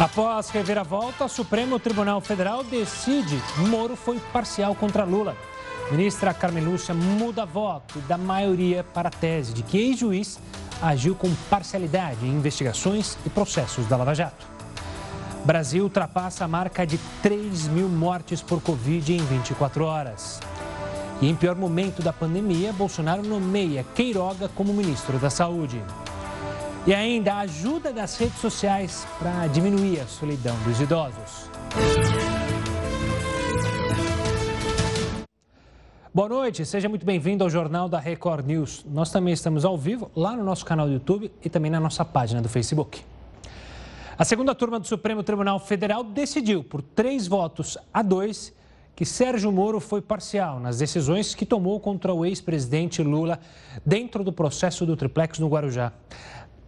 Após reviravolta, o Supremo Tribunal Federal decide Moro foi parcial contra Lula. Ministra Carmen Lúcia muda voto da maioria para a tese de que ex-juiz agiu com parcialidade em investigações e processos da Lava Jato. Brasil ultrapassa a marca de 3 mil mortes por Covid em 24 horas. E em pior momento da pandemia, Bolsonaro nomeia Queiroga como ministro da Saúde. E ainda a ajuda das redes sociais para diminuir a solidão dos idosos. Boa noite, seja muito bem-vindo ao Jornal da Record News. Nós também estamos ao vivo lá no nosso canal do YouTube e também na nossa página do Facebook. A segunda turma do Supremo Tribunal Federal decidiu, por três votos a dois, que Sérgio Moro foi parcial nas decisões que tomou contra o ex-presidente Lula dentro do processo do triplex no Guarujá.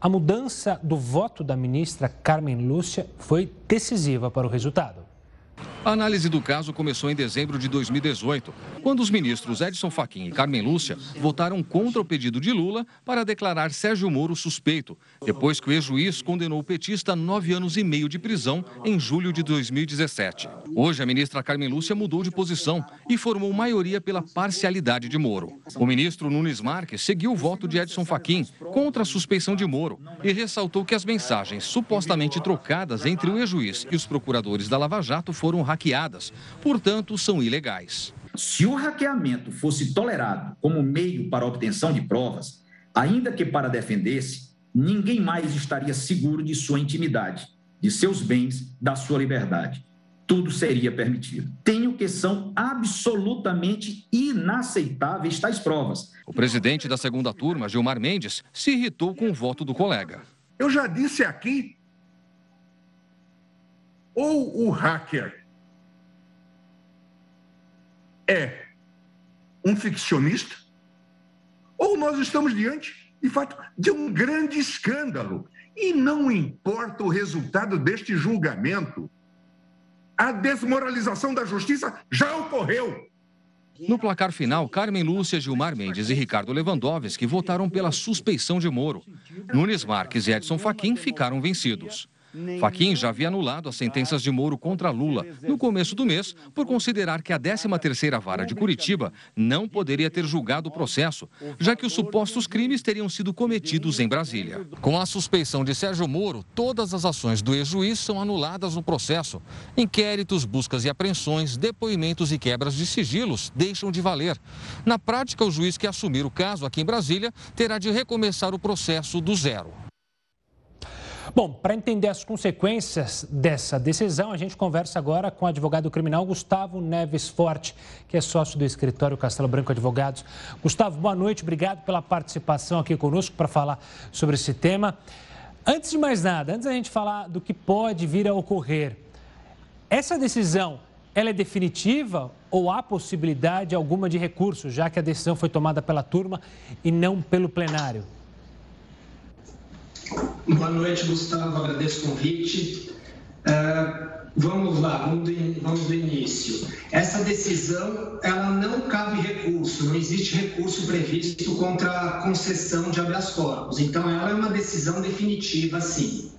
A mudança do voto da ministra Carmen Lúcia foi decisiva para o resultado. A análise do caso começou em dezembro de 2018, quando os ministros Edson Fachin e Carmen Lúcia votaram contra o pedido de Lula para declarar Sérgio Moro suspeito, depois que o ex-juiz condenou o petista a nove anos e meio de prisão em julho de 2017. Hoje, a ministra Carmen Lúcia mudou de posição e formou maioria pela parcialidade de Moro. O ministro Nunes Marques seguiu o voto de Edson Fachin contra a suspeição de Moro e ressaltou que as mensagens supostamente trocadas entre o ex-juiz e os procuradores da Lava Jato foram hackeadas, portanto, são ilegais. Se o hackeamento fosse tolerado como meio para a obtenção de provas, ainda que para defender-se, ninguém mais estaria seguro de sua intimidade, de seus bens, da sua liberdade. Tudo seria permitido. Tenho que são absolutamente inaceitáveis tais provas. O presidente da segunda turma, Gilmar Mendes, se irritou com o voto do colega. Eu já disse aqui, ou o hacker é um ficcionista, ou nós estamos diante, de fato, de um grande escândalo. E não importa o resultado deste julgamento, a desmoralização da justiça já ocorreu. No placar final, Carmen Lúcia, Gilmar Mendes e Ricardo Lewandowski votaram pela suspeição de Moro. Nunes Marques e Edson Fachin ficaram vencidos. Faquim já havia anulado as sentenças de Moro contra Lula no começo do mês por considerar que a 13ª Vara de Curitiba não poderia ter julgado o processo, já que os supostos crimes teriam sido cometidos em Brasília. Com a suspeição de Sérgio Moro, todas as ações do ex-juiz são anuladas no processo. Inquéritos, buscas e apreensões, depoimentos e quebras de sigilos deixam de valer. Na prática, o juiz que assumir o caso aqui em Brasília terá de recomeçar o processo do zero. Bom, para entender as consequências dessa decisão, a gente conversa agora com o advogado criminal Gustavo Neves Forte, que é sócio do escritório Castelo Branco Advogados. Gustavo, boa noite, obrigado pela participação aqui conosco para falar sobre esse tema. Antes de mais nada, antes da gente falar do que pode vir a ocorrer, essa decisão ela é definitiva ou há possibilidade alguma de recurso, já que a decisão foi tomada pela turma e não pelo plenário? Boa noite, Gustavo. Agradeço o convite. Uh, vamos lá, vamos do, vamos do início. Essa decisão, ela não cabe recurso, não existe recurso previsto contra a concessão de habeas corpus. Então, ela é uma decisão definitiva, sim.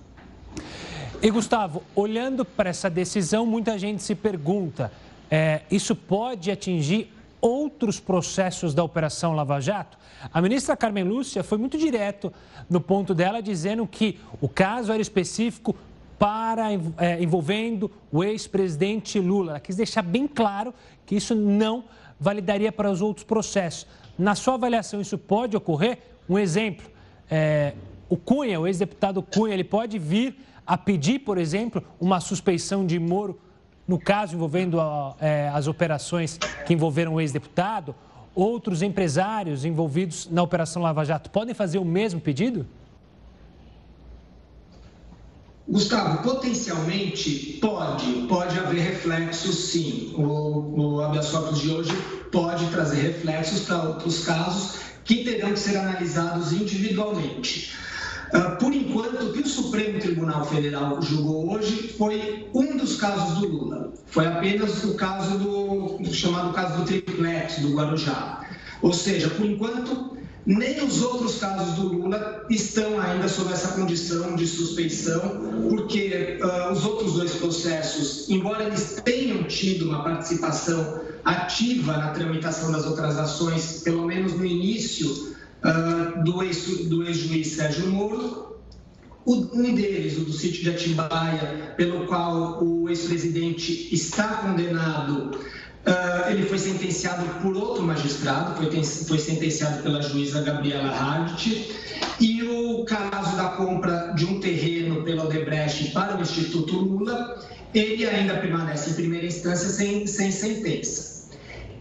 E, Gustavo, olhando para essa decisão, muita gente se pergunta: é, isso pode atingir outros processos da Operação Lava Jato? A ministra Carmen Lúcia foi muito direto no ponto dela, dizendo que o caso era específico para é, envolvendo o ex-presidente Lula. Ela quis deixar bem claro que isso não validaria para os outros processos. Na sua avaliação, isso pode ocorrer? Um exemplo, é, o Cunha, o ex-deputado Cunha, ele pode vir a pedir, por exemplo, uma suspeição de Moro no caso envolvendo é, as operações que envolveram o ex-deputado, outros empresários envolvidos na Operação Lava Jato podem fazer o mesmo pedido? Gustavo, potencialmente pode, pode haver reflexos sim. O, o habeas corpus de hoje pode trazer reflexos para outros casos que terão que ser analisados individualmente. Ah, por enquanto, o que o Supremo Tribunal Federal julgou hoje foi um dos casos do Lula. Foi apenas o caso do chamado caso do triplex, do Guarujá. Ou seja, por enquanto, nem os outros casos do Lula estão ainda sob essa condição de suspeição, porque uh, os outros dois processos, embora eles tenham tido uma participação ativa na tramitação das outras ações, pelo menos no início do ex-juiz ex Sérgio Moro, um deles, o do sítio de Atibaia, pelo qual o ex-presidente está condenado, uh, ele foi sentenciado por outro magistrado, foi, foi sentenciado pela juíza Gabriela Hardt, e o caso da compra de um terreno pela Odebrecht para o Instituto Lula, ele ainda permanece em primeira instância sem, sem sentença.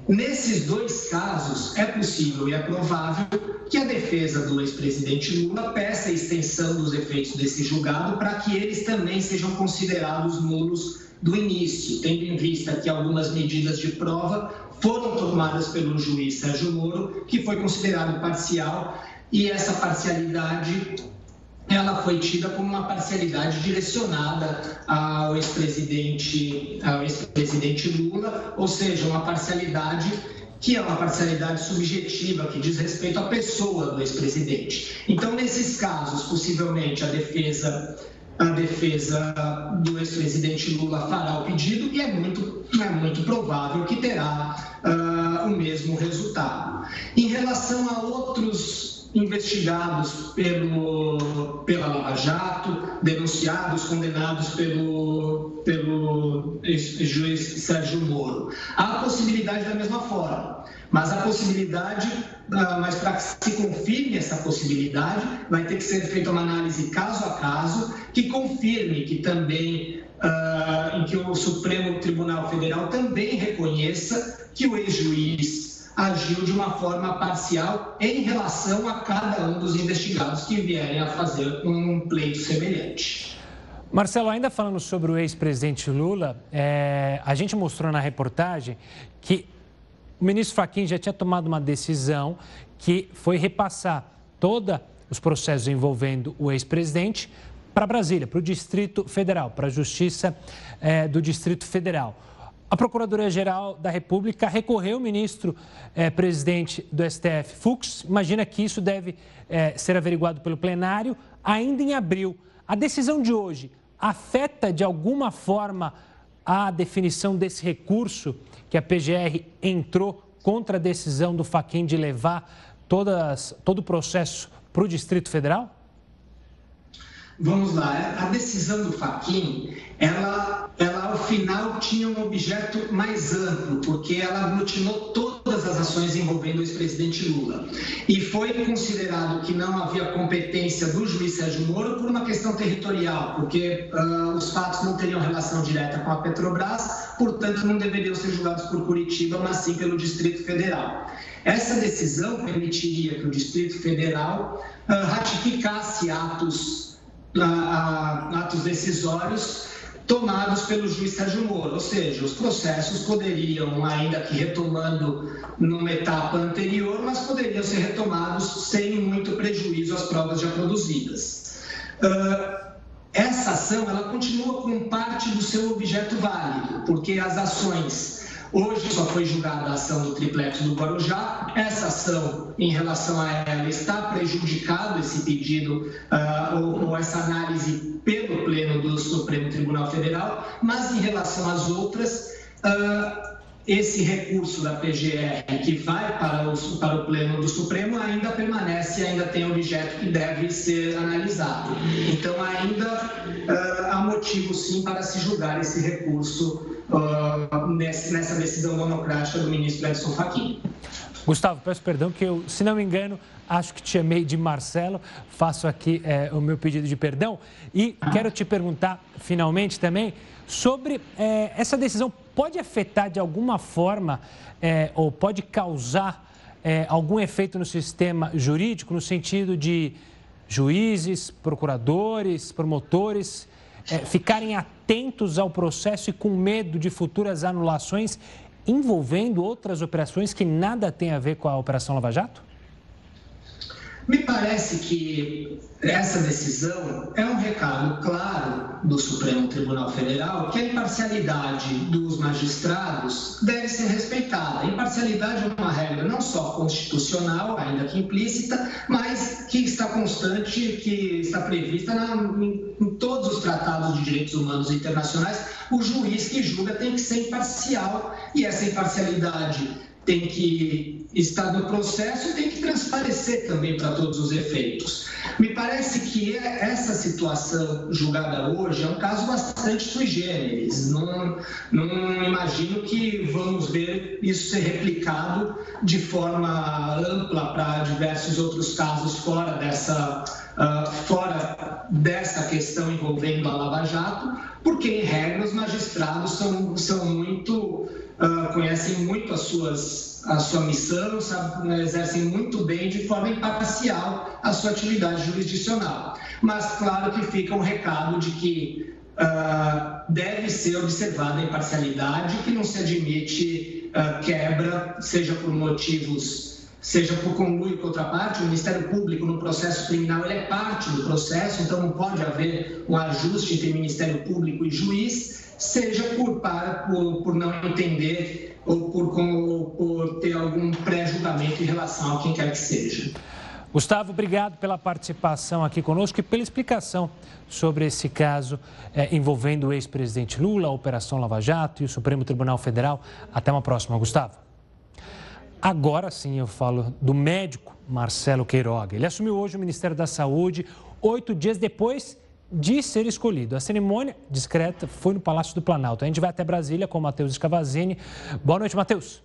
Nesses dois casos, é possível e é provável que a defesa do ex-presidente Lula peça a extensão dos efeitos desse julgado para que eles também sejam considerados nulos do início, tendo em vista que algumas medidas de prova foram tomadas pelo juiz Sérgio Moro, que foi considerado parcial, e essa parcialidade ela foi tida como uma parcialidade direcionada ao ex-presidente ao ex-presidente Lula, ou seja, uma parcialidade que é uma parcialidade subjetiva que diz respeito à pessoa do ex-presidente. Então, nesses casos, possivelmente a defesa a defesa do ex-presidente Lula fará o pedido e é muito, é muito provável que terá uh, o mesmo resultado. Em relação a outros investigados pelo, pela Lava Jato, denunciados, condenados pelo, pelo juiz Sérgio Moro. Há possibilidade da mesma forma, mas a possibilidade, ah, mas para que se confirme essa possibilidade, vai ter que ser feita uma análise caso a caso, que confirme que também, uh, em que o Supremo Tribunal Federal também reconheça que o ex-juiz agiu de uma forma parcial em relação a cada um dos investigados que vierem a fazer um pleito semelhante. Marcelo, ainda falando sobre o ex-presidente Lula, é, a gente mostrou na reportagem que o ministro Fachin já tinha tomado uma decisão que foi repassar todos os processos envolvendo o ex-presidente para Brasília, para o Distrito Federal, para a Justiça é, do Distrito Federal. A Procuradoria-Geral da República recorreu ao ministro eh, presidente do STF, Fux. Imagina que isso deve eh, ser averiguado pelo plenário ainda em abril. A decisão de hoje afeta de alguma forma a definição desse recurso que a PGR entrou contra a decisão do Faquin de levar todas, todo o processo para o Distrito Federal? Vamos lá, a decisão do Faquin, ela, ela ao final tinha um objeto mais amplo, porque ela aglutinou todas as ações envolvendo o ex-presidente Lula. E foi considerado que não havia competência do juiz Sérgio Moro por uma questão territorial, porque uh, os fatos não teriam relação direta com a Petrobras, portanto não deveriam ser julgados por Curitiba, mas sim pelo Distrito Federal. Essa decisão permitiria que o Distrito Federal uh, ratificasse atos atos decisórios tomados pelo juiz Sérgio Moro, ou seja, os processos poderiam, ainda que retomando numa etapa anterior, mas poderiam ser retomados sem muito prejuízo às provas já produzidas. Uh, essa ação ela continua com parte do seu objeto válido, porque as ações Hoje só foi julgada a ação do triplex do Guarujá. Essa ação, em relação a ela, está prejudicado esse pedido uh, ou, ou essa análise pelo Pleno do Supremo Tribunal Federal, mas em relação às outras, uh, esse recurso da PGR que vai para o, para o Pleno do Supremo ainda permanece, ainda tem objeto que deve ser analisado. Então, ainda uh, há motivo, sim, para se julgar esse recurso uh, nessa decisão monocrática do ministro Edson Fachin. Gustavo, peço perdão que eu, se não me engano, acho que te chamei de Marcelo. Faço aqui é, o meu pedido de perdão. E quero te perguntar, finalmente, também, sobre é, essa decisão pode afetar de alguma forma é, ou pode causar é, algum efeito no sistema jurídico, no sentido de juízes, procuradores, promotores é, ficarem atentos ao processo e com medo de futuras anulações envolvendo outras operações que nada tem a ver com a Operação Lava Jato? Me parece que essa decisão é um recado claro do Supremo Tribunal Federal que a imparcialidade dos magistrados deve ser respeitada. A imparcialidade é uma regra não só constitucional, ainda que implícita, mas que está constante, que está prevista na, em, em todos os tratados de direitos humanos internacionais, o juiz que julga tem que ser imparcial e essa imparcialidade tem que estar no processo e tem que transparecer também para todos os efeitos. Me parece que essa situação julgada hoje é um caso bastante sui generis. Não, não imagino que vamos ver isso ser replicado de forma ampla para diversos outros casos fora dessa, uh, fora dessa questão envolvendo a Lava Jato, porque, em regra, os magistrados são, são muito uh, conhecem muito as suas, a sua missão, sabe, exercem muito bem, de forma imparcial, a sua atividade jurisdicional. Mas, claro que fica um recado de que uh, deve ser observada a imparcialidade, que não se admite uh, quebra, seja por motivos seja por conluio com outra parte, o Ministério Público no processo criminal ele é parte do processo, então não pode haver um ajuste entre Ministério Público e juiz, seja por, por, por não entender ou por, com, por ter algum pré-julgamento em relação a quem quer que seja. Gustavo, obrigado pela participação aqui conosco e pela explicação sobre esse caso é, envolvendo o ex-presidente Lula, a Operação Lava Jato e o Supremo Tribunal Federal. Até uma próxima, Gustavo. Agora sim eu falo do médico Marcelo Queiroga. Ele assumiu hoje o Ministério da Saúde, oito dias depois de ser escolhido. A cerimônia discreta foi no Palácio do Planalto. A gente vai até Brasília com o Matheus Escavazini. Boa noite, Matheus.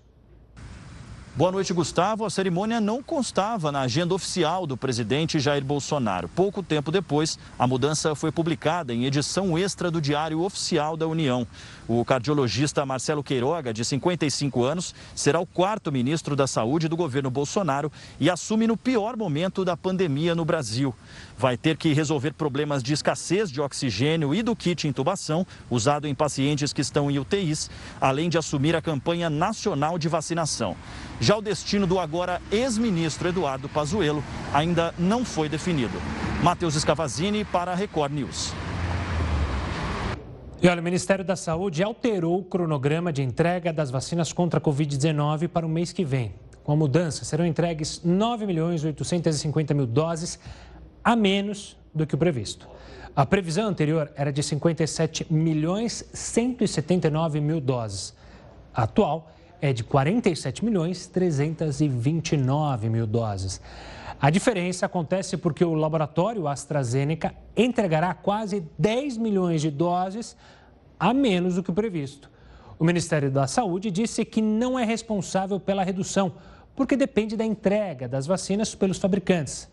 Boa noite, Gustavo. A cerimônia não constava na agenda oficial do presidente Jair Bolsonaro. Pouco tempo depois, a mudança foi publicada em edição extra do Diário Oficial da União. O cardiologista Marcelo Queiroga, de 55 anos, será o quarto ministro da Saúde do governo Bolsonaro e assume no pior momento da pandemia no Brasil. Vai ter que resolver problemas de escassez de oxigênio e do kit intubação, usado em pacientes que estão em UTIs, além de assumir a campanha nacional de vacinação. Já o destino do agora ex-ministro Eduardo Pazuello ainda não foi definido. Matheus Escavazini para a Record News. E olha, o Ministério da Saúde alterou o cronograma de entrega das vacinas contra a Covid-19 para o mês que vem. Com a mudança, serão entregues 9 milhões 850 mil doses a menos do que o previsto. A previsão anterior era de 57 milhões 179 mil doses. A atual é de 47 milhões 329 mil doses. A diferença acontece porque o laboratório AstraZeneca entregará quase 10 milhões de doses a menos do que o previsto. O Ministério da Saúde disse que não é responsável pela redução, porque depende da entrega das vacinas pelos fabricantes.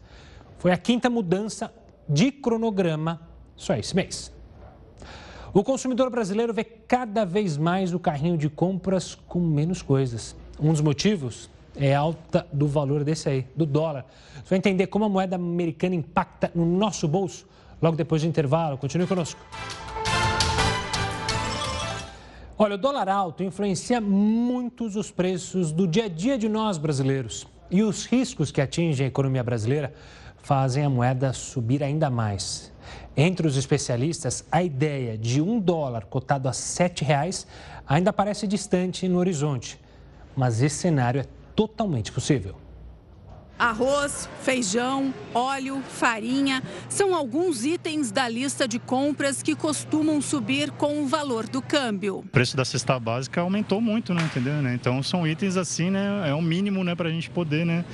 Foi a quinta mudança de cronograma só esse mês. O consumidor brasileiro vê cada vez mais o carrinho de compras com menos coisas. Um dos motivos é a alta do valor desse aí, do dólar. Você vai entender como a moeda americana impacta no nosso bolso logo depois do intervalo. Continue conosco. Olha, o dólar alto influencia muitos os preços do dia a dia de nós brasileiros. E os riscos que atingem a economia brasileira fazem a moeda subir ainda mais. Entre os especialistas, a ideia de um dólar cotado a R$ reais ainda parece distante no horizonte, mas esse cenário é totalmente possível. Arroz, feijão, óleo, farinha são alguns itens da lista de compras que costumam subir com o valor do câmbio. O preço da cesta básica aumentou muito, né, entendeu? Né? Então são itens assim, né, é o mínimo, né, para a gente poder, né,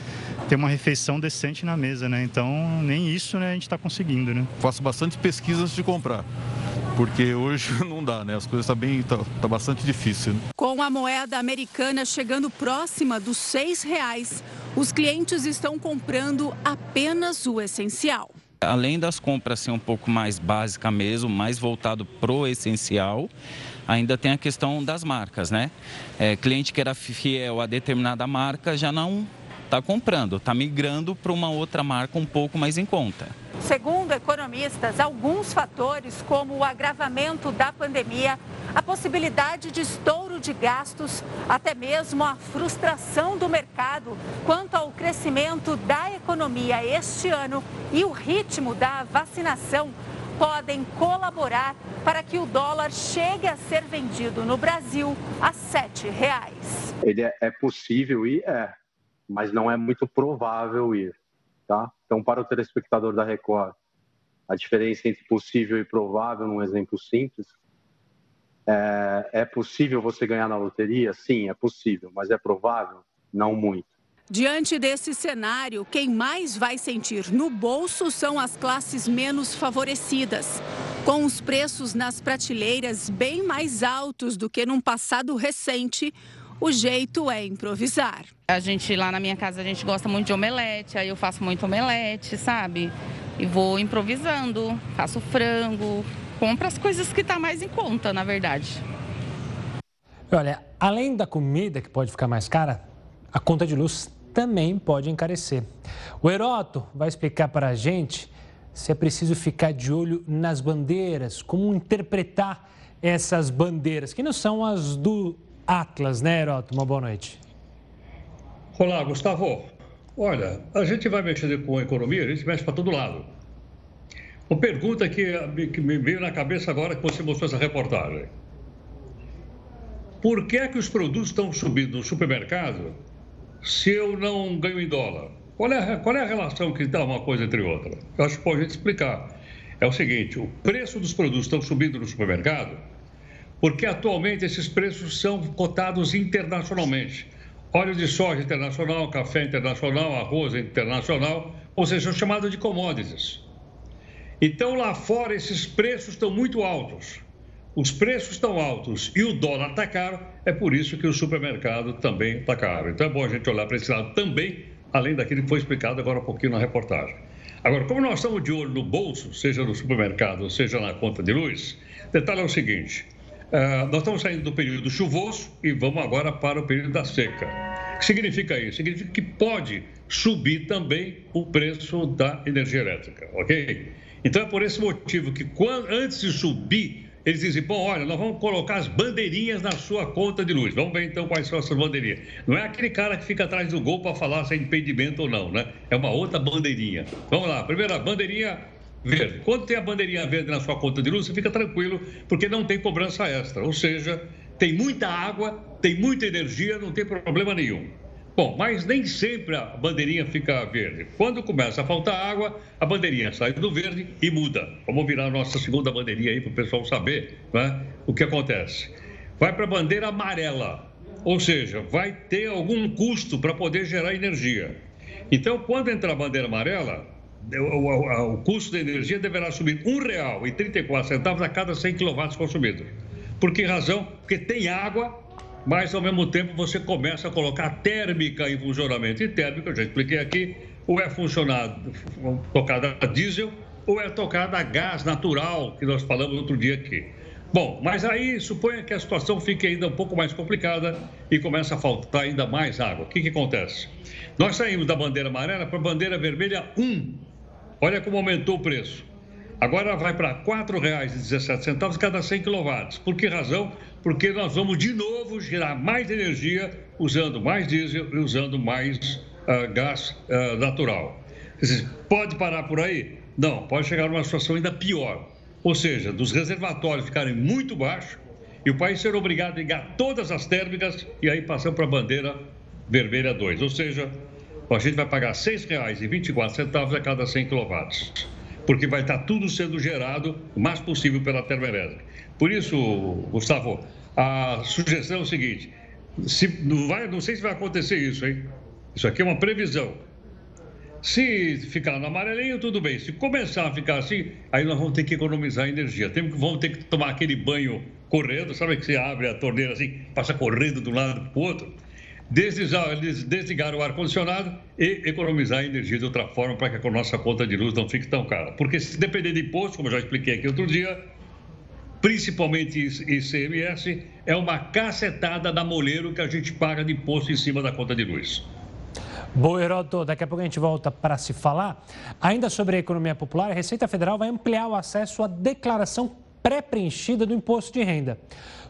ter uma refeição decente na mesa, né? Então nem isso, né, a gente está conseguindo, né? Faço bastante pesquisa antes de comprar porque hoje não dá, né? As coisas estão tá bem, tá, tá, bastante difícil. Né? Com a moeda americana chegando próxima dos seis reais, os clientes estão comprando apenas o essencial. Além das compras ser um pouco mais básica mesmo, mais voltado pro essencial, ainda tem a questão das marcas, né? É, cliente que era fiel a determinada marca já não está comprando, está migrando para uma outra marca um pouco mais em conta. Segundo economistas, alguns fatores, como o agravamento da pandemia, a possibilidade de estouro de gastos, até mesmo a frustração do mercado quanto ao crescimento da economia este ano e o ritmo da vacinação, podem colaborar para que o dólar chegue a ser vendido no Brasil a R$ 7,00. Ele é, é possível e é, mas não é muito provável ir. Tá? Então, para o telespectador da Record a diferença entre possível e provável, num exemplo simples. É, é possível você ganhar na loteria? Sim, é possível, mas é provável? Não muito. Diante desse cenário, quem mais vai sentir no bolso são as classes menos favorecidas. Com os preços nas prateleiras bem mais altos do que num passado recente, o jeito é improvisar. A gente lá na minha casa a gente gosta muito de omelete, aí eu faço muito omelete, sabe? E vou improvisando, faço frango, compro as coisas que tá mais em conta, na verdade. Olha, além da comida que pode ficar mais cara, a conta de luz também pode encarecer. O Heroto vai explicar para a gente se é preciso ficar de olho nas bandeiras, como interpretar essas bandeiras, que não são as do Atlas, né, Heroto? Uma boa noite. Olá, Gustavo. Olha, a gente vai mexer com a economia, a gente mexe para todo lado. Uma pergunta que, que me veio na cabeça agora que você mostrou essa reportagem. Por que é que os produtos estão subindo no supermercado se eu não ganho em dólar? Qual é, a, qual é a relação que dá uma coisa entre outra? Eu acho que pode a gente explicar. É o seguinte: o preço dos produtos estão subindo no supermercado porque atualmente esses preços são cotados internacionalmente. Óleo de soja internacional, café internacional, arroz internacional, ou seja, são chamados de commodities. Então lá fora esses preços estão muito altos os preços estão altos e o dólar está caro, é por isso que o supermercado também está caro. Então é bom a gente olhar para esse lado também, além daquilo que foi explicado agora um pouquinho na reportagem. Agora, como nós estamos de olho no bolso, seja no supermercado, seja na conta de luz, detalhe é o seguinte: uh, nós estamos saindo do período chuvoso e vamos agora para o período da seca. O que significa isso? Significa que pode subir também o preço da energia elétrica, ok? Então é por esse motivo que quando, antes de subir eles dizem, bom, olha, nós vamos colocar as bandeirinhas na sua conta de luz. Vamos ver então quais são essas bandeirinhas. Não é aquele cara que fica atrás do gol para falar se é impedimento ou não, né? É uma outra bandeirinha. Vamos lá, primeira bandeirinha verde. Quando tem a bandeirinha verde na sua conta de luz, você fica tranquilo, porque não tem cobrança extra. Ou seja, tem muita água, tem muita energia, não tem problema nenhum. Bom, mas nem sempre a bandeirinha fica verde. Quando começa a faltar água, a bandeirinha sai do verde e muda. Vamos virar a nossa segunda bandeirinha aí para o pessoal saber né, o que acontece. Vai para a bandeira amarela, ou seja, vai ter algum custo para poder gerar energia. Então, quando entrar a bandeira amarela, o, o, custo da energia deverá subir R$ 1,34 a cada 100 kW consumido. Por que razão? Porque tem água mas ao mesmo tempo você começa a colocar térmica em funcionamento. E térmica, eu já expliquei aqui, ou é funcionado, tocada a diesel, ou é tocada a gás natural, que nós falamos outro dia aqui. Bom, mas aí suponha que a situação fique ainda um pouco mais complicada e começa a faltar ainda mais água. O que, que acontece? Nós saímos da bandeira amarela para a bandeira vermelha 1. Olha como aumentou o preço. Agora vai para R$ 4,17 cada 100 kW. Por que razão? Porque nós vamos de novo gerar mais energia usando mais diesel e usando mais uh, gás uh, natural. Pode parar por aí? Não, pode chegar numa situação ainda pior. Ou seja, dos reservatórios ficarem muito baixos e o país ser obrigado a ligar todas as térmicas e aí passamos para a bandeira vermelha 2. Ou seja, a gente vai pagar R$ 6,24 a cada 100 kW porque vai estar tudo sendo gerado o mais possível pela termoelétrica. Por isso, Gustavo, a sugestão é o seguinte: se, não, vai, não sei se vai acontecer isso, hein? Isso aqui é uma previsão. Se ficar no amarelinho, tudo bem. Se começar a ficar assim, aí nós vamos ter que economizar energia. Temos, vamos ter que tomar aquele banho correndo, sabe que você abre a torneira assim, passa correndo de um lado para o outro? Desligar, o ar-condicionado e economizar energia de outra forma para que a nossa conta de luz não fique tão cara. Porque se depender de imposto, como eu já expliquei aqui outro dia, principalmente ICMS, é uma cacetada da moleiro que a gente paga de imposto em cima da conta de luz. Boa, Heroto. Daqui a pouco a gente volta para se falar. Ainda sobre a economia popular, a Receita Federal vai ampliar o acesso à declaração pré-preenchida do imposto de renda.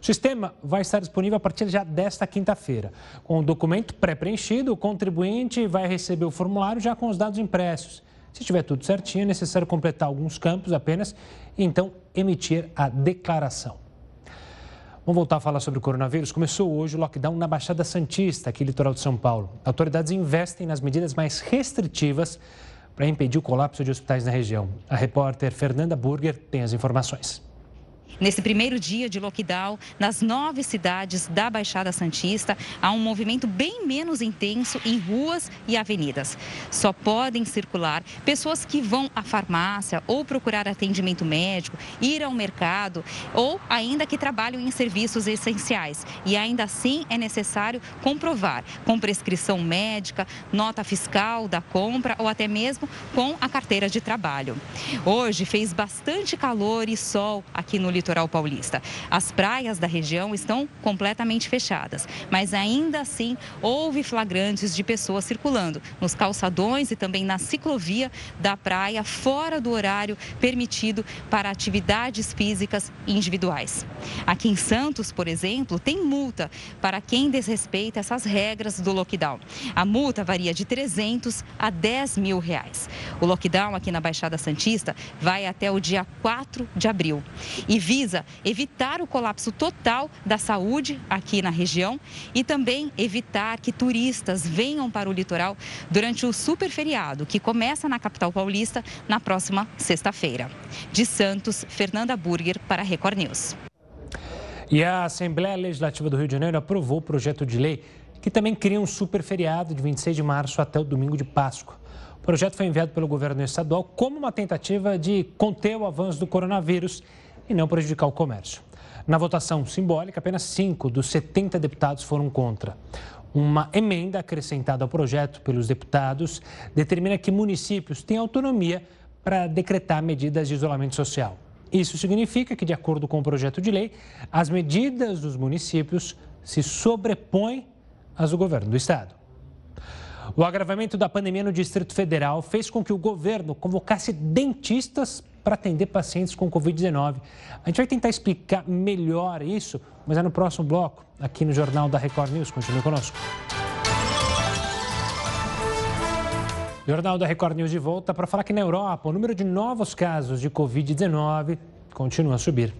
O sistema vai estar disponível a partir já desta quinta-feira. Com o documento pré-preenchido, o contribuinte vai receber o formulário já com os dados impressos. Se tiver tudo certinho, é necessário completar alguns campos apenas e então emitir a declaração. Vamos voltar a falar sobre o coronavírus. Começou hoje o lockdown na Baixada Santista, aqui litoral de São Paulo. Autoridades investem nas medidas mais restritivas para impedir o colapso de hospitais na região. A repórter Fernanda Burger tem as informações. Nesse primeiro dia de lockdown, nas nove cidades da Baixada Santista, há um movimento bem menos intenso em ruas e avenidas. Só podem circular pessoas que vão à farmácia ou procurar atendimento médico, ir ao mercado ou ainda que trabalham em serviços essenciais. E ainda assim é necessário comprovar com prescrição médica, nota fiscal da compra ou até mesmo com a carteira de trabalho. Hoje fez bastante calor e sol aqui no litoral litoral paulista. As praias da região estão completamente fechadas, mas ainda assim houve flagrantes de pessoas circulando nos calçadões e também na ciclovia da praia fora do horário permitido para atividades físicas individuais. Aqui em Santos, por exemplo, tem multa para quem desrespeita essas regras do lockdown. A multa varia de 300 a 10 mil reais. O lockdown aqui na Baixada Santista vai até o dia 4 de abril e visa evitar o colapso total da saúde aqui na região e também evitar que turistas venham para o litoral durante o super feriado, que começa na capital paulista na próxima sexta-feira. De Santos, Fernanda Burger para Record News. E a Assembleia Legislativa do Rio de Janeiro aprovou o projeto de lei que também cria um super feriado de 26 de março até o domingo de Páscoa. O projeto foi enviado pelo governo estadual como uma tentativa de conter o avanço do coronavírus e não prejudicar o comércio. Na votação simbólica, apenas cinco dos 70 deputados foram contra. Uma emenda acrescentada ao projeto pelos deputados determina que municípios têm autonomia para decretar medidas de isolamento social. Isso significa que, de acordo com o projeto de lei, as medidas dos municípios se sobrepõem às do governo do estado. O agravamento da pandemia no Distrito Federal fez com que o governo convocasse dentistas para atender pacientes com Covid-19. A gente vai tentar explicar melhor isso, mas é no próximo bloco, aqui no Jornal da Record News. Continue conosco. Jornal da Record News de volta para falar que na Europa o número de novos casos de Covid-19 continua a subir.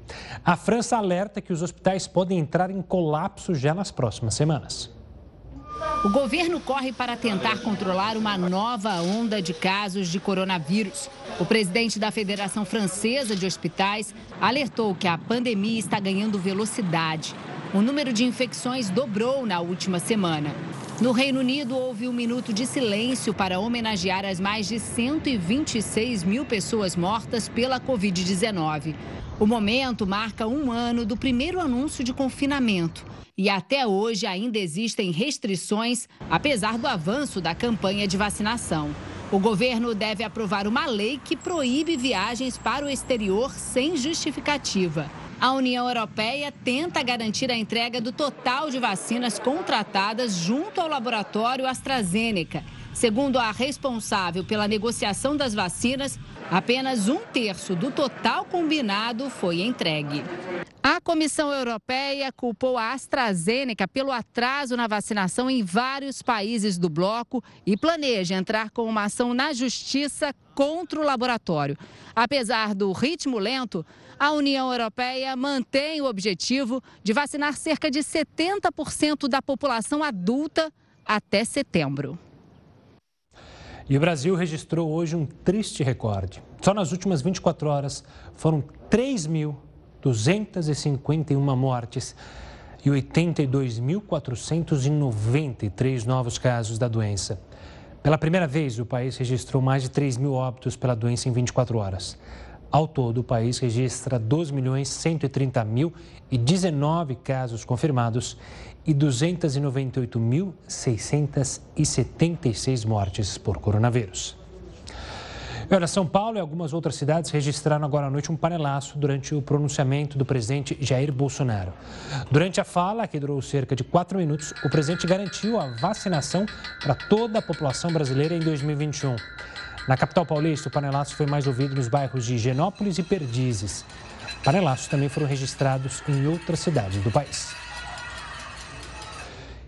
A França alerta que os hospitais podem entrar em colapso já nas próximas semanas. O governo corre para tentar controlar uma nova onda de casos de coronavírus. O presidente da Federação Francesa de Hospitais alertou que a pandemia está ganhando velocidade. O número de infecções dobrou na última semana. No Reino Unido, houve um minuto de silêncio para homenagear as mais de 126 mil pessoas mortas pela Covid-19. O momento marca um ano do primeiro anúncio de confinamento. E até hoje ainda existem restrições, apesar do avanço da campanha de vacinação. O governo deve aprovar uma lei que proíbe viagens para o exterior sem justificativa. A União Europeia tenta garantir a entrega do total de vacinas contratadas junto ao laboratório AstraZeneca. Segundo a responsável pela negociação das vacinas, apenas um terço do total combinado foi entregue. A Comissão Europeia culpou a AstraZeneca pelo atraso na vacinação em vários países do bloco e planeja entrar com uma ação na justiça contra o laboratório. Apesar do ritmo lento, a União Europeia mantém o objetivo de vacinar cerca de 70% da população adulta até setembro. E o Brasil registrou hoje um triste recorde. Só nas últimas 24 horas foram 3 mil 251 mortes e 82.493 novos casos da doença. Pela primeira vez, o país registrou mais de 3 mil óbitos pela doença em 24 horas. Ao todo, o país registra 12.130.019 casos confirmados e 298.676 mortes por coronavírus. Olha, São Paulo e algumas outras cidades registraram agora à noite um panelaço durante o pronunciamento do presidente Jair Bolsonaro. Durante a fala, que durou cerca de quatro minutos, o presidente garantiu a vacinação para toda a população brasileira em 2021. Na capital paulista, o panelaço foi mais ouvido nos bairros de Genópolis e Perdizes. Panelaços também foram registrados em outras cidades do país.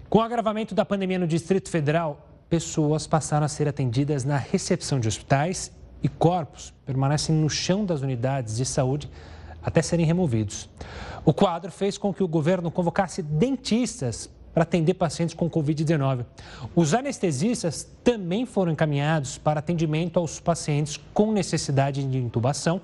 Com o agravamento da pandemia no Distrito Federal, pessoas passaram a ser atendidas na recepção de hospitais e corpos permanecem no chão das unidades de saúde até serem removidos. O quadro fez com que o governo convocasse dentistas para atender pacientes com Covid-19. Os anestesistas também foram encaminhados para atendimento aos pacientes com necessidade de intubação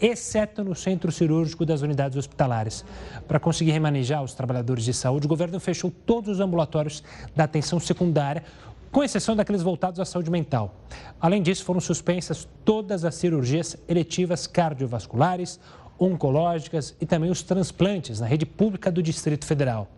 exceto no centro cirúrgico das unidades hospitalares. Para conseguir remanejar os trabalhadores de saúde, o governo fechou todos os ambulatórios da atenção secundária, com exceção daqueles voltados à saúde mental. Além disso, foram suspensas todas as cirurgias eletivas cardiovasculares, oncológicas e também os transplantes na rede pública do Distrito Federal.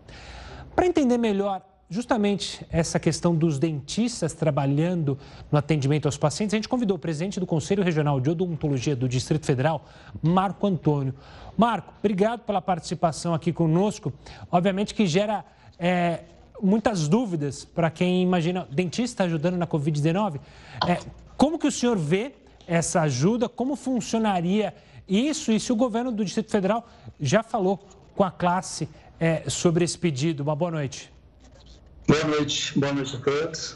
Para entender melhor justamente essa questão dos dentistas trabalhando no atendimento aos pacientes, a gente convidou o presidente do Conselho Regional de Odontologia do Distrito Federal, Marco Antônio. Marco, obrigado pela participação aqui conosco. Obviamente que gera é, muitas dúvidas para quem imagina dentista ajudando na Covid-19. É, como que o senhor vê essa ajuda? Como funcionaria isso? E se o governo do Distrito Federal já falou com a classe é, sobre esse pedido? Uma boa noite. Boa noite, boa noite a todos.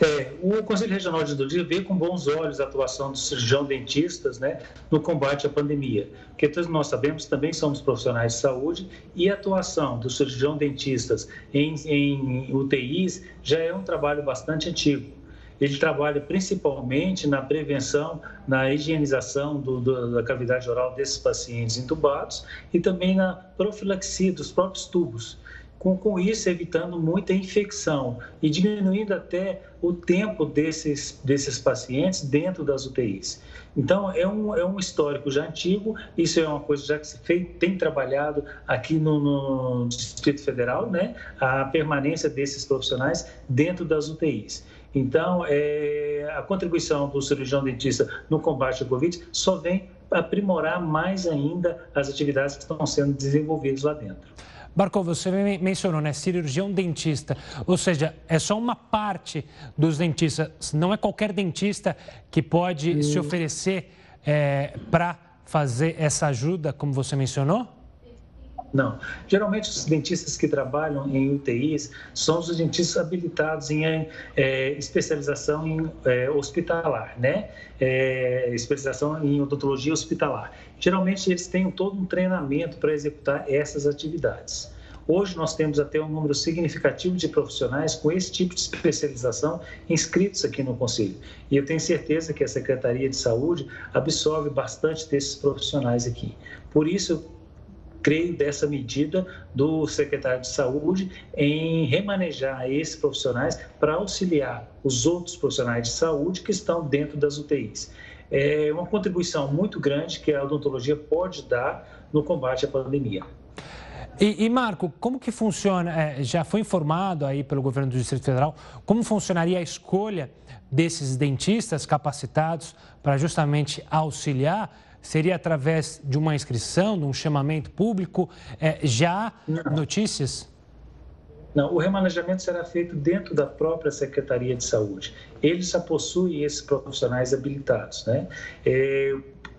É, o Conselho Regional de Odontologia vê com bons olhos a atuação dos cirurgião dentistas né, no combate à pandemia, porque todos nós sabemos também somos profissionais de saúde e a atuação dos cirurgião dentistas em, em UTIs já é um trabalho bastante antigo. Ele trabalha principalmente na prevenção, na higienização do, do, da cavidade oral desses pacientes intubados e também na profilaxia dos próprios tubos com, com isso evitando muita infecção e diminuindo até o tempo desses, desses pacientes dentro das UTIs. Então, é um, é um histórico já antigo, isso é uma coisa já que se fez, tem trabalhado aqui no, no Distrito Federal, né? a permanência desses profissionais dentro das UTIs. Então, é, a contribuição do cirurgião dentista no combate ao Covid só vem aprimorar mais ainda as atividades que estão sendo desenvolvidas lá dentro. Barco, você mencionou, né? Cirurgião dentista. Ou seja, é só uma parte dos dentistas. Não é qualquer dentista que pode se oferecer é, para fazer essa ajuda, como você mencionou? Não. Geralmente, os dentistas que trabalham em UTIs são os dentistas habilitados em é, especialização em é, hospitalar, né? É, especialização em odontologia hospitalar. Geralmente, eles têm todo um treinamento para executar essas atividades. Hoje nós temos até um número significativo de profissionais com esse tipo de especialização inscritos aqui no Conselho. E eu tenho certeza que a Secretaria de Saúde absorve bastante desses profissionais aqui. Por isso, creio dessa medida do secretário de Saúde em remanejar esses profissionais para auxiliar os outros profissionais de saúde que estão dentro das UTIs. É uma contribuição muito grande que a odontologia pode dar no combate à pandemia. E, e, Marco, como que funciona? É, já foi informado aí pelo governo do Distrito Federal como funcionaria a escolha desses dentistas capacitados para justamente auxiliar Seria através de uma inscrição, de um chamamento público? É, já Não. notícias? Não, o remanejamento será feito dentro da própria Secretaria de Saúde. Ele já possui esses profissionais habilitados, né? É,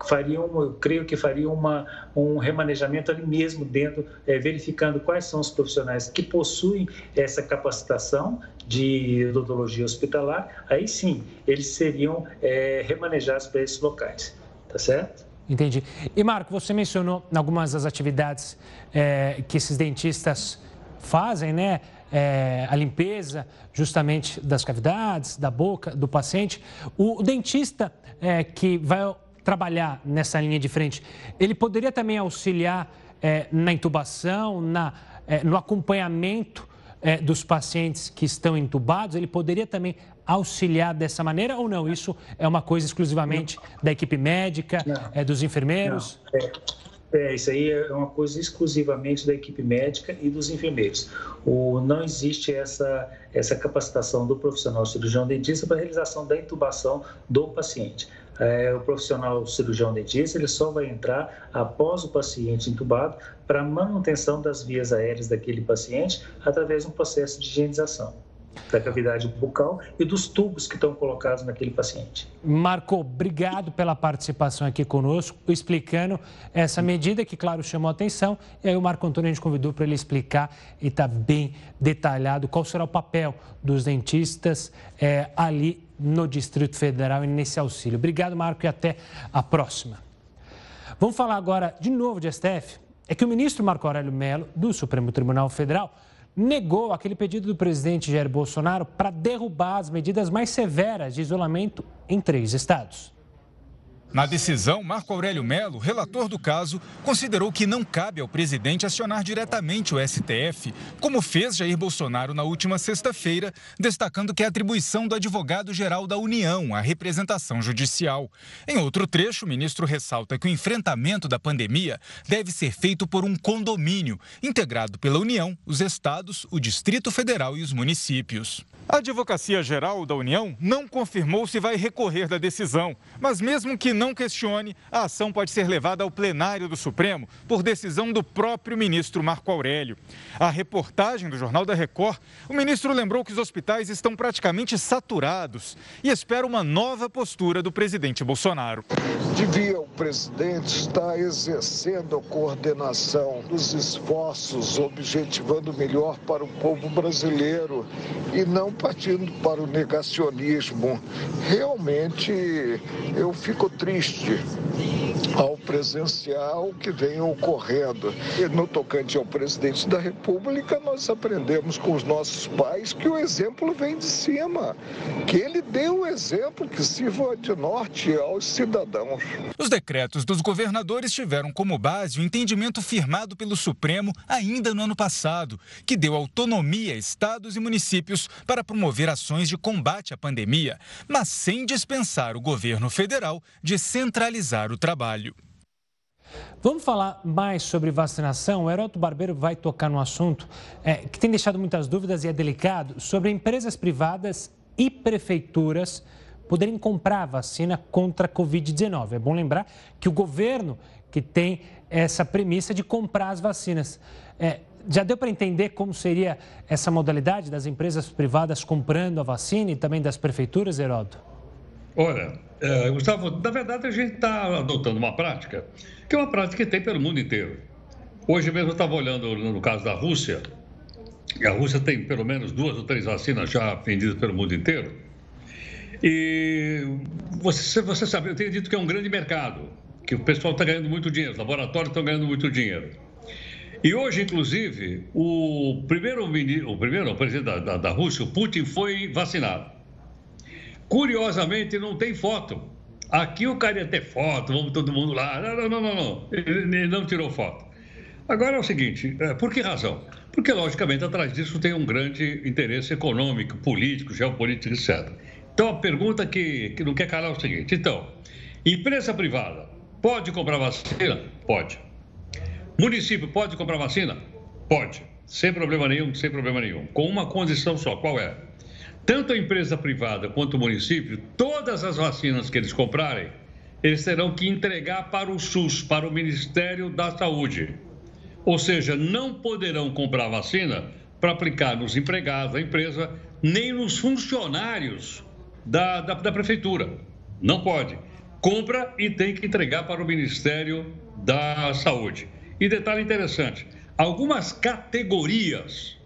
fariam, eu creio que fariam uma, um remanejamento ali mesmo dentro, é, verificando quais são os profissionais que possuem essa capacitação de odontologia hospitalar, aí sim, eles seriam é, remanejados para esses locais, tá certo? Entendi. E Marco, você mencionou algumas das atividades é, que esses dentistas fazem, né? É, a limpeza justamente das cavidades, da boca do paciente. O, o dentista é, que vai trabalhar nessa linha de frente, ele poderia também auxiliar é, na intubação, na, é, no acompanhamento é, dos pacientes que estão entubados? Ele poderia também auxiliar dessa maneira ou não? Isso é uma coisa exclusivamente da equipe médica, é, dos enfermeiros? É, isso aí é uma coisa exclusivamente da equipe médica e dos enfermeiros. O, não existe essa, essa capacitação do profissional cirurgião dentista para a realização da intubação do paciente. É, o profissional cirurgião dentista ele só vai entrar após o paciente intubado para manutenção das vias aéreas daquele paciente através de um processo de higienização da cavidade bucal e dos tubos que estão colocados naquele paciente. Marco, obrigado pela participação aqui conosco, explicando essa medida que, claro, chamou a atenção. E aí o Marco Antônio a gente convidou para ele explicar e está bem detalhado qual será o papel dos dentistas é, ali no Distrito Federal e nesse auxílio. Obrigado, Marco, e até a próxima. Vamos falar agora de novo de STF. É que o ministro Marco Aurélio Mello, do Supremo Tribunal Federal, negou aquele pedido do presidente Jair Bolsonaro para derrubar as medidas mais severas de isolamento em três estados. Na decisão, Marco Aurélio Melo, relator do caso, considerou que não cabe ao presidente acionar diretamente o STF, como fez Jair Bolsonaro na última sexta-feira, destacando que é atribuição do advogado-geral da União à representação judicial. Em outro trecho, o ministro ressalta que o enfrentamento da pandemia deve ser feito por um condomínio, integrado pela União, os estados, o Distrito Federal e os municípios. A Advocacia Geral da União não confirmou se vai recorrer da decisão, mas mesmo que não questione, a ação pode ser levada ao plenário do Supremo por decisão do próprio ministro Marco Aurélio. A reportagem do Jornal da Record, o ministro lembrou que os hospitais estão praticamente saturados e espera uma nova postura do presidente Bolsonaro. Devia o presidente estar exercendo a coordenação dos esforços, objetivando melhor para o povo brasileiro e não partindo para o negacionismo. Realmente eu fico triste ao presenciar o que vem ocorrendo. E no tocante ao presidente da República, nós aprendemos com os nossos pais que o exemplo vem de cima, que ele deu o exemplo que sirva de norte aos cidadãos. Os decretos dos governadores tiveram como base o entendimento firmado pelo Supremo ainda no ano passado, que deu autonomia a estados e municípios para promover ações de combate à pandemia, mas sem dispensar o governo federal de centralizar o trabalho. Vamos falar mais sobre vacinação. O Heroto Barbeiro vai tocar no assunto é, que tem deixado muitas dúvidas e é delicado sobre empresas privadas e prefeituras poderem comprar vacina contra a Covid-19. É bom lembrar que o governo que tem essa premissa de comprar as vacinas. É, já deu para entender como seria essa modalidade das empresas privadas comprando a vacina e também das prefeituras, Heródoto? Olha, é, Gustavo, na verdade a gente está adotando uma prática que é uma prática que tem pelo mundo inteiro. Hoje mesmo eu estava olhando no caso da Rússia, e a Rússia tem pelo menos duas ou três vacinas já vendidas pelo mundo inteiro. E você, você sabe, eu tenho dito que é um grande mercado, que o pessoal está ganhando muito dinheiro, os laboratórios estão ganhando muito dinheiro. E hoje, inclusive, o primeiro, o primeiro o presidente da, da, da Rússia, o Putin, foi vacinado. Curiosamente, não tem foto. Aqui o cara ia ter foto, vamos todo mundo lá. Não, não, não, não. Ele, não tirou foto. Agora é o seguinte, é, por que razão? Porque, logicamente, atrás disso tem um grande interesse econômico, político, geopolítico, etc. Então, a pergunta que, que não quer calar é o seguinte: então, empresa privada pode comprar vacina? Pode. Município pode comprar vacina? Pode. Sem problema nenhum, sem problema nenhum. Com uma condição só, qual é? Tanto a empresa privada quanto o município, todas as vacinas que eles comprarem, eles terão que entregar para o SUS, para o Ministério da Saúde. Ou seja, não poderão comprar vacina para aplicar nos empregados da empresa, nem nos funcionários da, da, da prefeitura. Não pode. Compra e tem que entregar para o Ministério da Saúde. E detalhe interessante: algumas categorias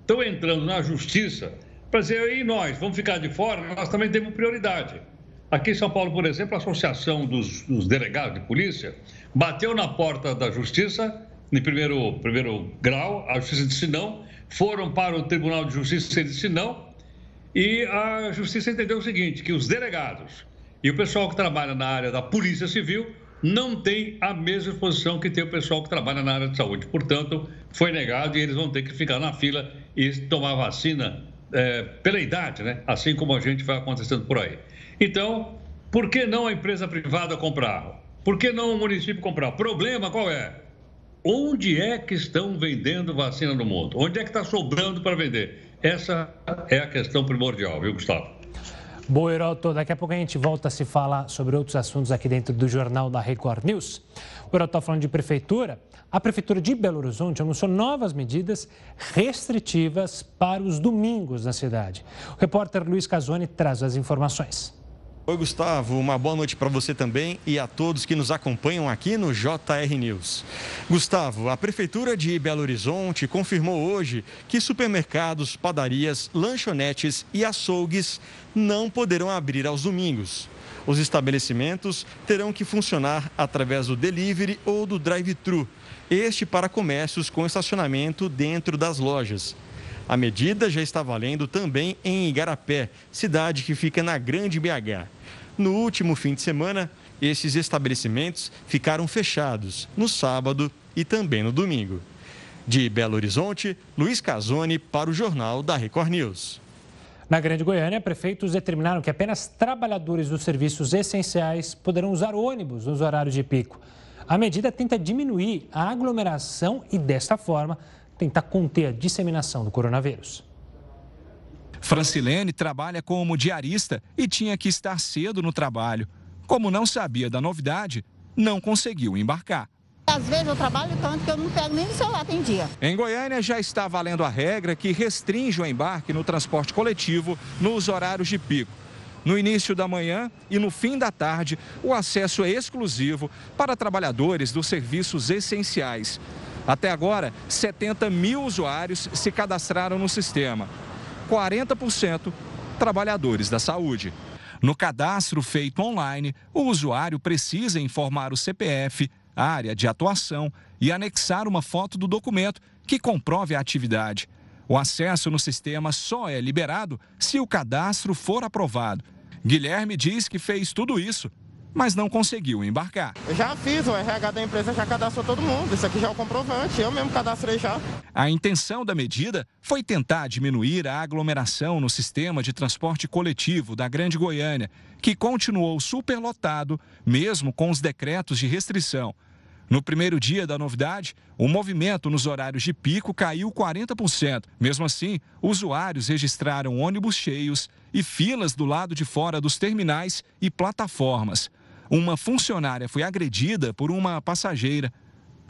estão entrando na justiça para dizer, e nós, vamos ficar de fora, nós também temos prioridade. Aqui em São Paulo, por exemplo, a Associação dos, dos Delegados de Polícia bateu na porta da Justiça, em primeiro, primeiro grau, a Justiça disse não, foram para o Tribunal de Justiça e disse não, e a Justiça entendeu o seguinte, que os delegados e o pessoal que trabalha na área da Polícia Civil não tem a mesma exposição que tem o pessoal que trabalha na área de saúde. Portanto, foi negado e eles vão ter que ficar na fila e tomar vacina é, pela idade, né? assim como a gente vai acontecendo por aí. Então, por que não a empresa privada comprar? Por que não o município comprar? Problema qual é? Onde é que estão vendendo vacina no mundo? Onde é que está sobrando para vender? Essa é a questão primordial, viu, Gustavo? Boa, Heroto. Daqui a pouco a gente volta a se falar sobre outros assuntos aqui dentro do Jornal da Record News. O Heroto está falando de prefeitura. A Prefeitura de Belo Horizonte anunciou novas medidas restritivas para os domingos na cidade. O repórter Luiz Casoni traz as informações. Oi, Gustavo. Uma boa noite para você também e a todos que nos acompanham aqui no JR News. Gustavo, a Prefeitura de Belo Horizonte confirmou hoje que supermercados, padarias, lanchonetes e açougues não poderão abrir aos domingos. Os estabelecimentos terão que funcionar através do delivery ou do drive-thru, este para comércios com estacionamento dentro das lojas. A medida já está valendo também em Igarapé, cidade que fica na Grande BH. No último fim de semana, esses estabelecimentos ficaram fechados no sábado e também no domingo. De Belo Horizonte, Luiz Casoni para o Jornal da Record News. Na Grande Goiânia, prefeitos determinaram que apenas trabalhadores dos serviços essenciais poderão usar ônibus nos horários de pico. A medida tenta diminuir a aglomeração e, desta forma, tentar conter a disseminação do coronavírus. Francilene trabalha como diarista e tinha que estar cedo no trabalho. Como não sabia da novidade, não conseguiu embarcar. Às vezes eu trabalho tanto que eu não pego nem no celular, tem dia. Em Goiânia já está valendo a regra que restringe o embarque no transporte coletivo nos horários de pico. No início da manhã e no fim da tarde, o acesso é exclusivo para trabalhadores dos serviços essenciais. Até agora, 70 mil usuários se cadastraram no sistema. 40% trabalhadores da saúde. No cadastro feito online, o usuário precisa informar o CPF, área de atuação e anexar uma foto do documento que comprove a atividade. O acesso no sistema só é liberado se o cadastro for aprovado. Guilherme diz que fez tudo isso mas não conseguiu embarcar. Eu já fiz, o RH da empresa já cadastrou todo mundo. Isso aqui já é o comprovante, eu mesmo cadastrei já. A intenção da medida foi tentar diminuir a aglomeração no sistema de transporte coletivo da Grande Goiânia, que continuou superlotado, mesmo com os decretos de restrição. No primeiro dia da novidade, o movimento nos horários de pico caiu 40%. Mesmo assim, usuários registraram ônibus cheios e filas do lado de fora dos terminais e plataformas uma funcionária foi agredida por uma passageira.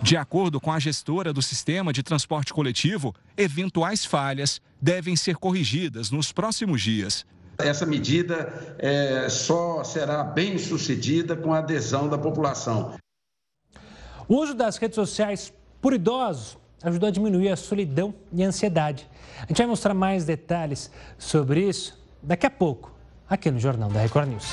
De acordo com a gestora do sistema de transporte coletivo, eventuais falhas devem ser corrigidas nos próximos dias. Essa medida é, só será bem sucedida com a adesão da população. O uso das redes sociais por idosos ajudou a diminuir a solidão e a ansiedade. A gente vai mostrar mais detalhes sobre isso daqui a pouco, aqui no Jornal da Record News.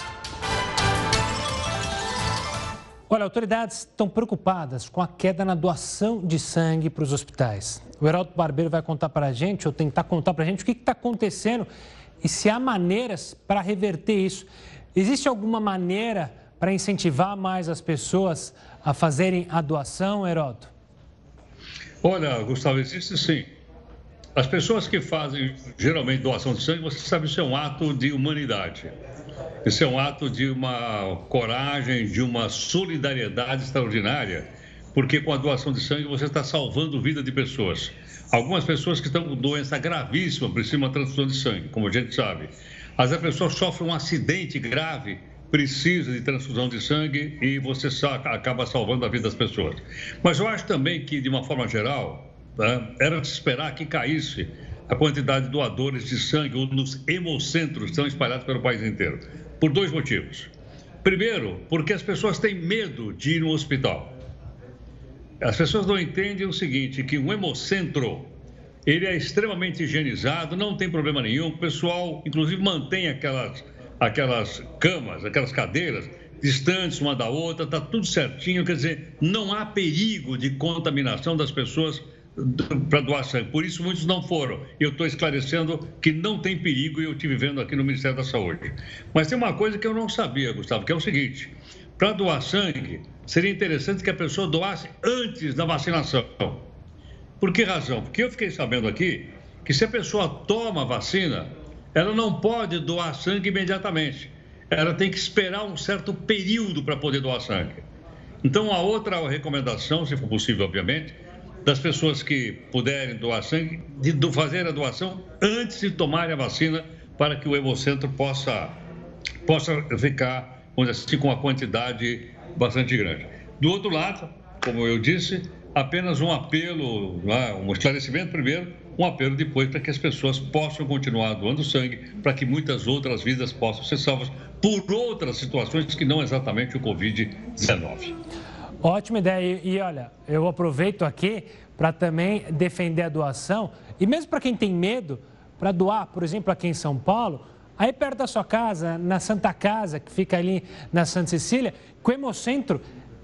Olha, autoridades estão preocupadas com a queda na doação de sangue para os hospitais. O Heraldo Barbeiro vai contar para a gente, ou tentar contar para a gente, o que está acontecendo e se há maneiras para reverter isso. Existe alguma maneira para incentivar mais as pessoas a fazerem a doação, Heraldo? Olha, Gustavo, existe sim. As pessoas que fazem geralmente doação de sangue, você sabe, isso é um ato de humanidade. Isso é um ato de uma coragem, de uma solidariedade extraordinária, porque com a doação de sangue você está salvando vida de pessoas. Algumas pessoas que estão com doença gravíssima precisam de uma transfusão de sangue, como a gente sabe. Vezes a pessoa sofre um acidente grave, precisa de transfusão de sangue e você acaba salvando a vida das pessoas. Mas eu acho também que, de uma forma geral, né, era de esperar que caísse a quantidade de doadores de sangue nos hemocentros que estão espalhados pelo país inteiro. Por dois motivos. Primeiro, porque as pessoas têm medo de ir no hospital. As pessoas não entendem o seguinte, que um hemocentro, ele é extremamente higienizado, não tem problema nenhum. O pessoal, inclusive, mantém aquelas, aquelas camas, aquelas cadeiras distantes uma da outra, está tudo certinho. Quer dizer, não há perigo de contaminação das pessoas para doar sangue. Por isso, muitos não foram. Eu estou esclarecendo que não tem perigo e eu estive vendo aqui no Ministério da Saúde. Mas tem uma coisa que eu não sabia, Gustavo, que é o seguinte: para doar sangue, seria interessante que a pessoa doasse antes da vacinação. Por que razão? Porque eu fiquei sabendo aqui que se a pessoa toma a vacina, ela não pode doar sangue imediatamente. Ela tem que esperar um certo período para poder doar sangue. Então, a outra recomendação, se for possível, obviamente, das pessoas que puderem doar sangue, de fazer a doação antes de tomarem a vacina, para que o Hemocentro possa, possa ficar, assim, com uma quantidade bastante grande. Do outro lado, como eu disse, apenas um apelo, um esclarecimento primeiro, um apelo depois para que as pessoas possam continuar doando sangue, para que muitas outras vidas possam ser salvas por outras situações que não exatamente o Covid-19. Ótima ideia. E, olha, eu aproveito aqui para também defender a doação. E mesmo para quem tem medo, para doar, por exemplo, aqui em São Paulo, aí perto da sua casa, na Santa Casa, que fica ali na Santa Cecília, que o Hemocentro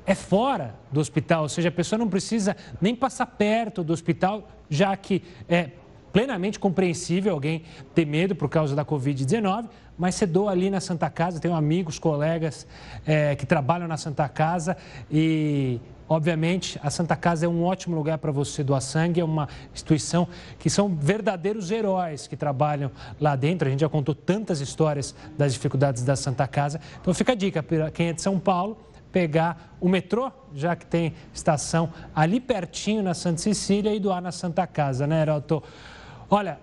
é fora do hospital, ou seja, a pessoa não precisa nem passar perto do hospital, já que é plenamente compreensível alguém ter medo por causa da Covid-19, mas você doa ali na Santa Casa, tenho amigos, colegas é, que trabalham na Santa Casa e Obviamente, a Santa Casa é um ótimo lugar para você doar sangue, é uma instituição que são verdadeiros heróis que trabalham lá dentro. A gente já contou tantas histórias das dificuldades da Santa Casa. Então fica a dica para quem é de São Paulo, pegar o metrô, já que tem estação ali pertinho na Santa Cecília e doar na Santa Casa, né, Heroto? Olha,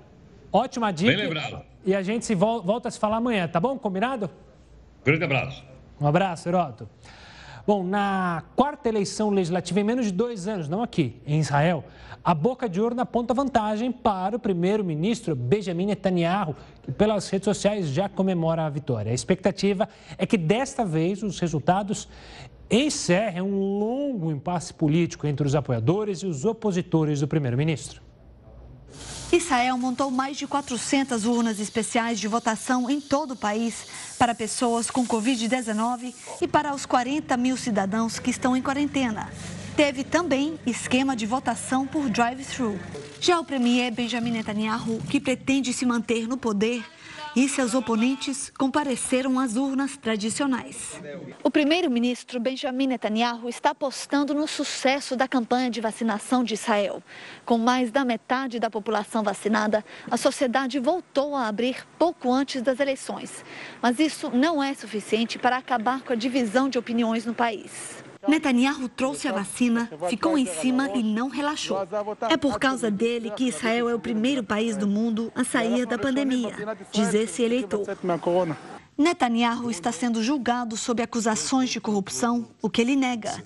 ótima dica. Bem lembrado. E a gente se volta a se falar amanhã, tá bom? Combinado? Grande abraço. Um abraço, Heroto. Bom, na quarta eleição legislativa, em menos de dois anos, não aqui, em Israel, a boca de urna aponta vantagem para o primeiro-ministro Benjamin Netanyahu, que pelas redes sociais já comemora a vitória. A expectativa é que desta vez os resultados encerrem um longo impasse político entre os apoiadores e os opositores do primeiro-ministro. Israel montou mais de 400 urnas especiais de votação em todo o país para pessoas com Covid-19 e para os 40 mil cidadãos que estão em quarentena. Teve também esquema de votação por drive-thru. Já o premier Benjamin Netanyahu, que pretende se manter no poder, e seus oponentes compareceram às urnas tradicionais. O primeiro-ministro Benjamin Netanyahu está apostando no sucesso da campanha de vacinação de Israel. Com mais da metade da população vacinada, a sociedade voltou a abrir pouco antes das eleições. Mas isso não é suficiente para acabar com a divisão de opiniões no país. Netanyahu trouxe a vacina, ficou em cima e não relaxou. É por causa dele que Israel é o primeiro país do mundo a sair da pandemia, diz esse eleitor. Netanyahu está sendo julgado sob acusações de corrupção, o que ele nega.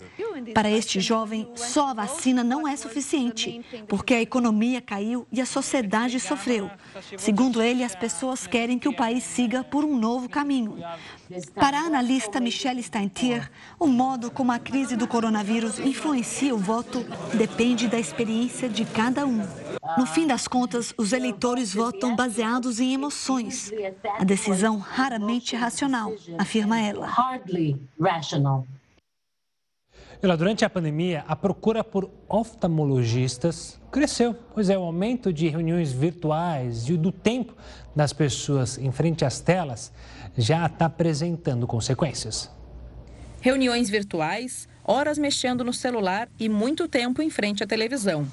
Para este jovem, só a vacina não é suficiente, porque a economia caiu e a sociedade sofreu. Segundo ele, as pessoas querem que o país siga por um novo caminho. Para a analista Michelle Steintier, o modo como a crise do coronavírus influencia o voto depende da experiência de cada um. No fim das contas, os eleitores votam baseados em emoções. A decisão raramente racional, afirma ela. Ela, durante a pandemia, a procura por oftalmologistas cresceu, pois é o aumento de reuniões virtuais e do tempo das pessoas em frente às telas já está apresentando consequências. Reuniões virtuais, horas mexendo no celular e muito tempo em frente à televisão.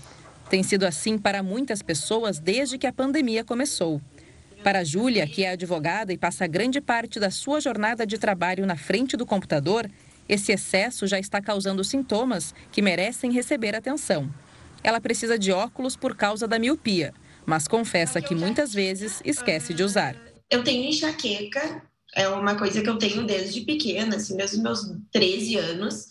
Tem sido assim para muitas pessoas desde que a pandemia começou. Para Júlia, que é advogada e passa grande parte da sua jornada de trabalho na frente do computador, esse excesso já está causando sintomas que merecem receber atenção. Ela precisa de óculos por causa da miopia, mas confessa que muitas vezes esquece de usar. Eu tenho enxaqueca, é uma coisa que eu tenho desde pequena, assim, desde meus 13 anos.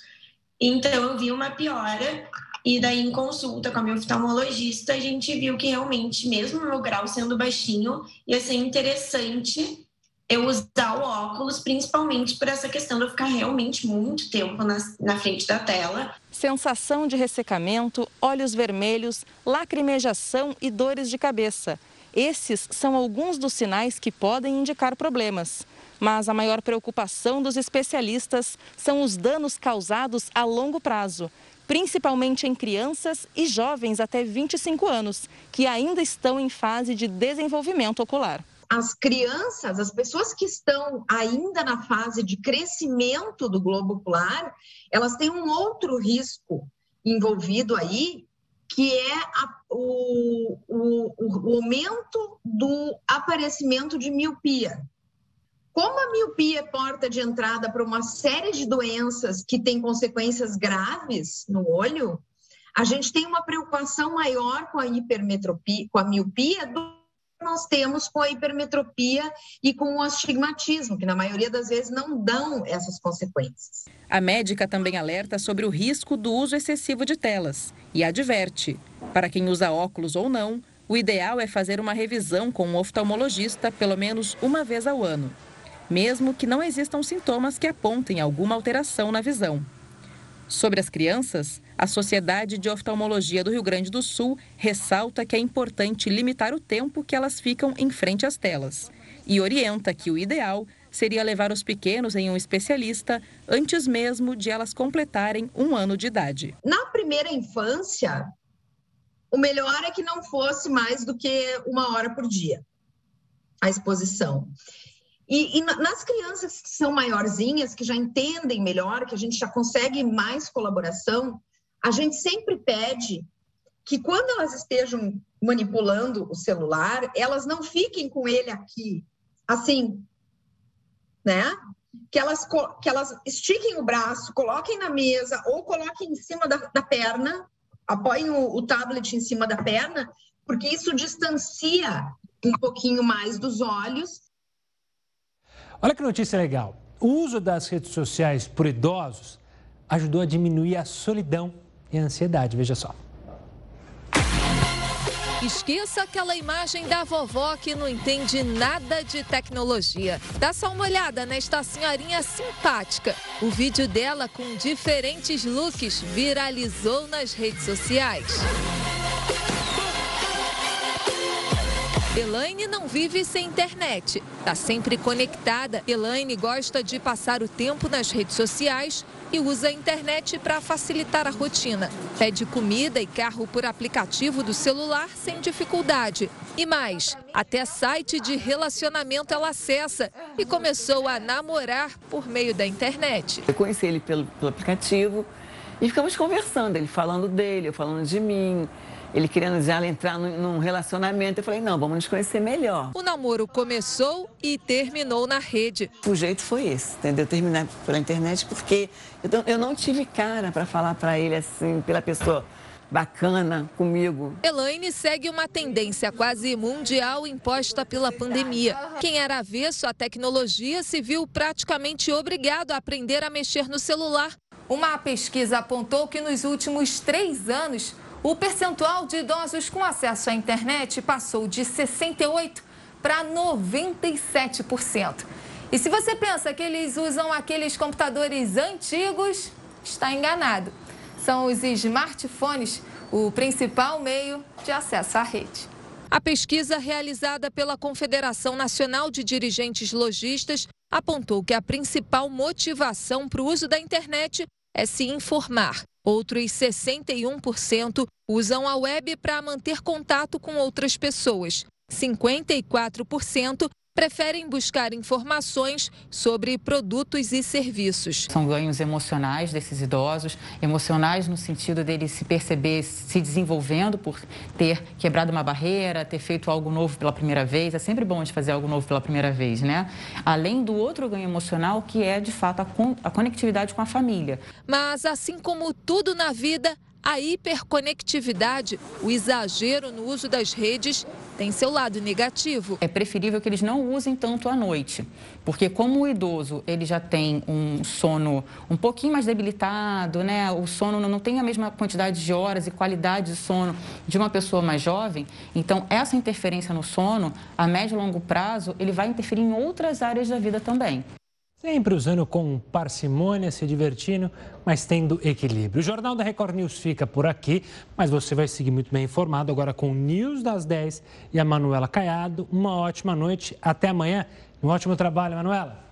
Então eu vi uma piora e daí, em consulta com a minha oftalmologista, a gente viu que realmente, mesmo meu grau sendo baixinho, ia ser interessante eu usar o óculos, principalmente por essa questão de eu ficar realmente muito tempo na, na frente da tela. Sensação de ressecamento, olhos vermelhos, lacrimejação e dores de cabeça. Esses são alguns dos sinais que podem indicar problemas. Mas a maior preocupação dos especialistas são os danos causados a longo prazo principalmente em crianças e jovens até 25 anos, que ainda estão em fase de desenvolvimento ocular. As crianças, as pessoas que estão ainda na fase de crescimento do globo ocular, elas têm um outro risco envolvido aí, que é a, o, o, o aumento do aparecimento de miopia. Como a miopia é porta de entrada para uma série de doenças que têm consequências graves no olho, a gente tem uma preocupação maior com a hipermetropia, com a miopia do nós temos com a hipermetropia e com o astigmatismo, que na maioria das vezes não dão essas consequências. A médica também alerta sobre o risco do uso excessivo de telas e adverte: para quem usa óculos ou não, O ideal é fazer uma revisão com um oftalmologista pelo menos uma vez ao ano, mesmo que não existam sintomas que apontem alguma alteração na visão. Sobre as crianças, a Sociedade de Oftalmologia do Rio Grande do Sul ressalta que é importante limitar o tempo que elas ficam em frente às telas e orienta que o ideal seria levar os pequenos em um especialista antes mesmo de elas completarem um ano de idade. Na primeira infância, o melhor é que não fosse mais do que uma hora por dia a exposição. E, e, nas crianças que são maiorzinhas, que já entendem melhor, que a gente já consegue mais colaboração, a gente sempre pede que quando elas estejam manipulando o celular, elas não fiquem com ele aqui, assim, né? Que elas, que elas estiquem o braço, coloquem na mesa ou coloquem em cima da, da perna, apoiem o, o tablet em cima da perna, porque isso distancia um pouquinho mais dos olhos Olha que notícia legal. O uso das redes sociais por idosos ajudou a diminuir a solidão e a ansiedade. Veja só. Esqueça aquela imagem da vovó que não entende nada de tecnologia. Dá só uma olhada nesta senhorinha simpática. O vídeo dela com diferentes looks viralizou nas redes sociais. Elaine não vive sem internet. Está sempre conectada. Elaine gosta de passar o tempo nas redes sociais e usa a internet para facilitar a rotina. Pede comida e carro por aplicativo do celular sem dificuldade. E mais, até site de relacionamento ela acessa e começou a namorar por meio da internet. Eu conheci ele pelo, pelo aplicativo e ficamos conversando, ele falando dele, eu falando de mim ele querendo já entrar num relacionamento. Eu falei, não, vamos nos conhecer melhor. O namoro começou e terminou na rede. O jeito foi esse, entendeu? Terminar pela internet porque eu não tive cara para falar para ele assim, pela pessoa bacana comigo. Elaine segue uma tendência quase mundial imposta pela pandemia. Quem era avesso à tecnologia se viu praticamente obrigado a aprender a mexer no celular. Uma pesquisa apontou que nos últimos três anos, o percentual de idosos com acesso à internet passou de 68% para 97%. E se você pensa que eles usam aqueles computadores antigos, está enganado. São os smartphones o principal meio de acesso à rede. A pesquisa realizada pela Confederação Nacional de Dirigentes Logistas apontou que a principal motivação para o uso da internet é se informar. Outros 61% usam a web para manter contato com outras pessoas. 54% preferem buscar informações sobre produtos e serviços. São ganhos emocionais desses idosos, emocionais no sentido deles se perceber se desenvolvendo por ter quebrado uma barreira, ter feito algo novo pela primeira vez. É sempre bom de fazer algo novo pela primeira vez, né? Além do outro ganho emocional, que é de fato a, con a conectividade com a família. Mas assim como tudo na vida, a hiperconectividade, o exagero no uso das redes, tem seu lado negativo. É preferível que eles não usem tanto à noite, porque como o idoso ele já tem um sono um pouquinho mais debilitado, né? O sono não tem a mesma quantidade de horas e qualidade de sono de uma pessoa mais jovem. Então essa interferência no sono, a médio e longo prazo, ele vai interferir em outras áreas da vida também. Sempre usando com parcimônia, se divertindo, mas tendo equilíbrio. O Jornal da Record News fica por aqui, mas você vai seguir muito bem informado agora com o News das 10 e a Manuela Caiado. Uma ótima noite, até amanhã. Um ótimo trabalho, Manuela.